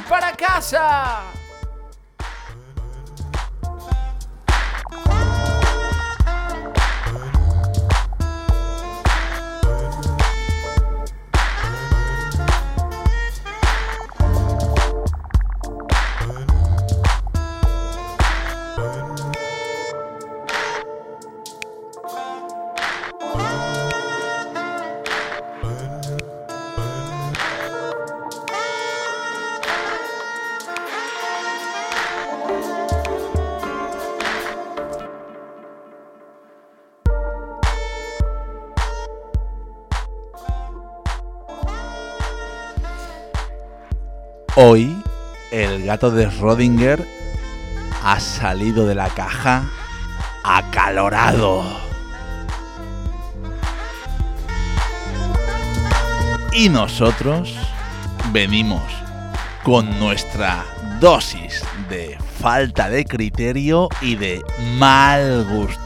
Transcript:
Para casa. Hoy el gato de Rodinger ha salido de la caja acalorado. Y nosotros venimos con nuestra dosis de falta de criterio y de mal gusto.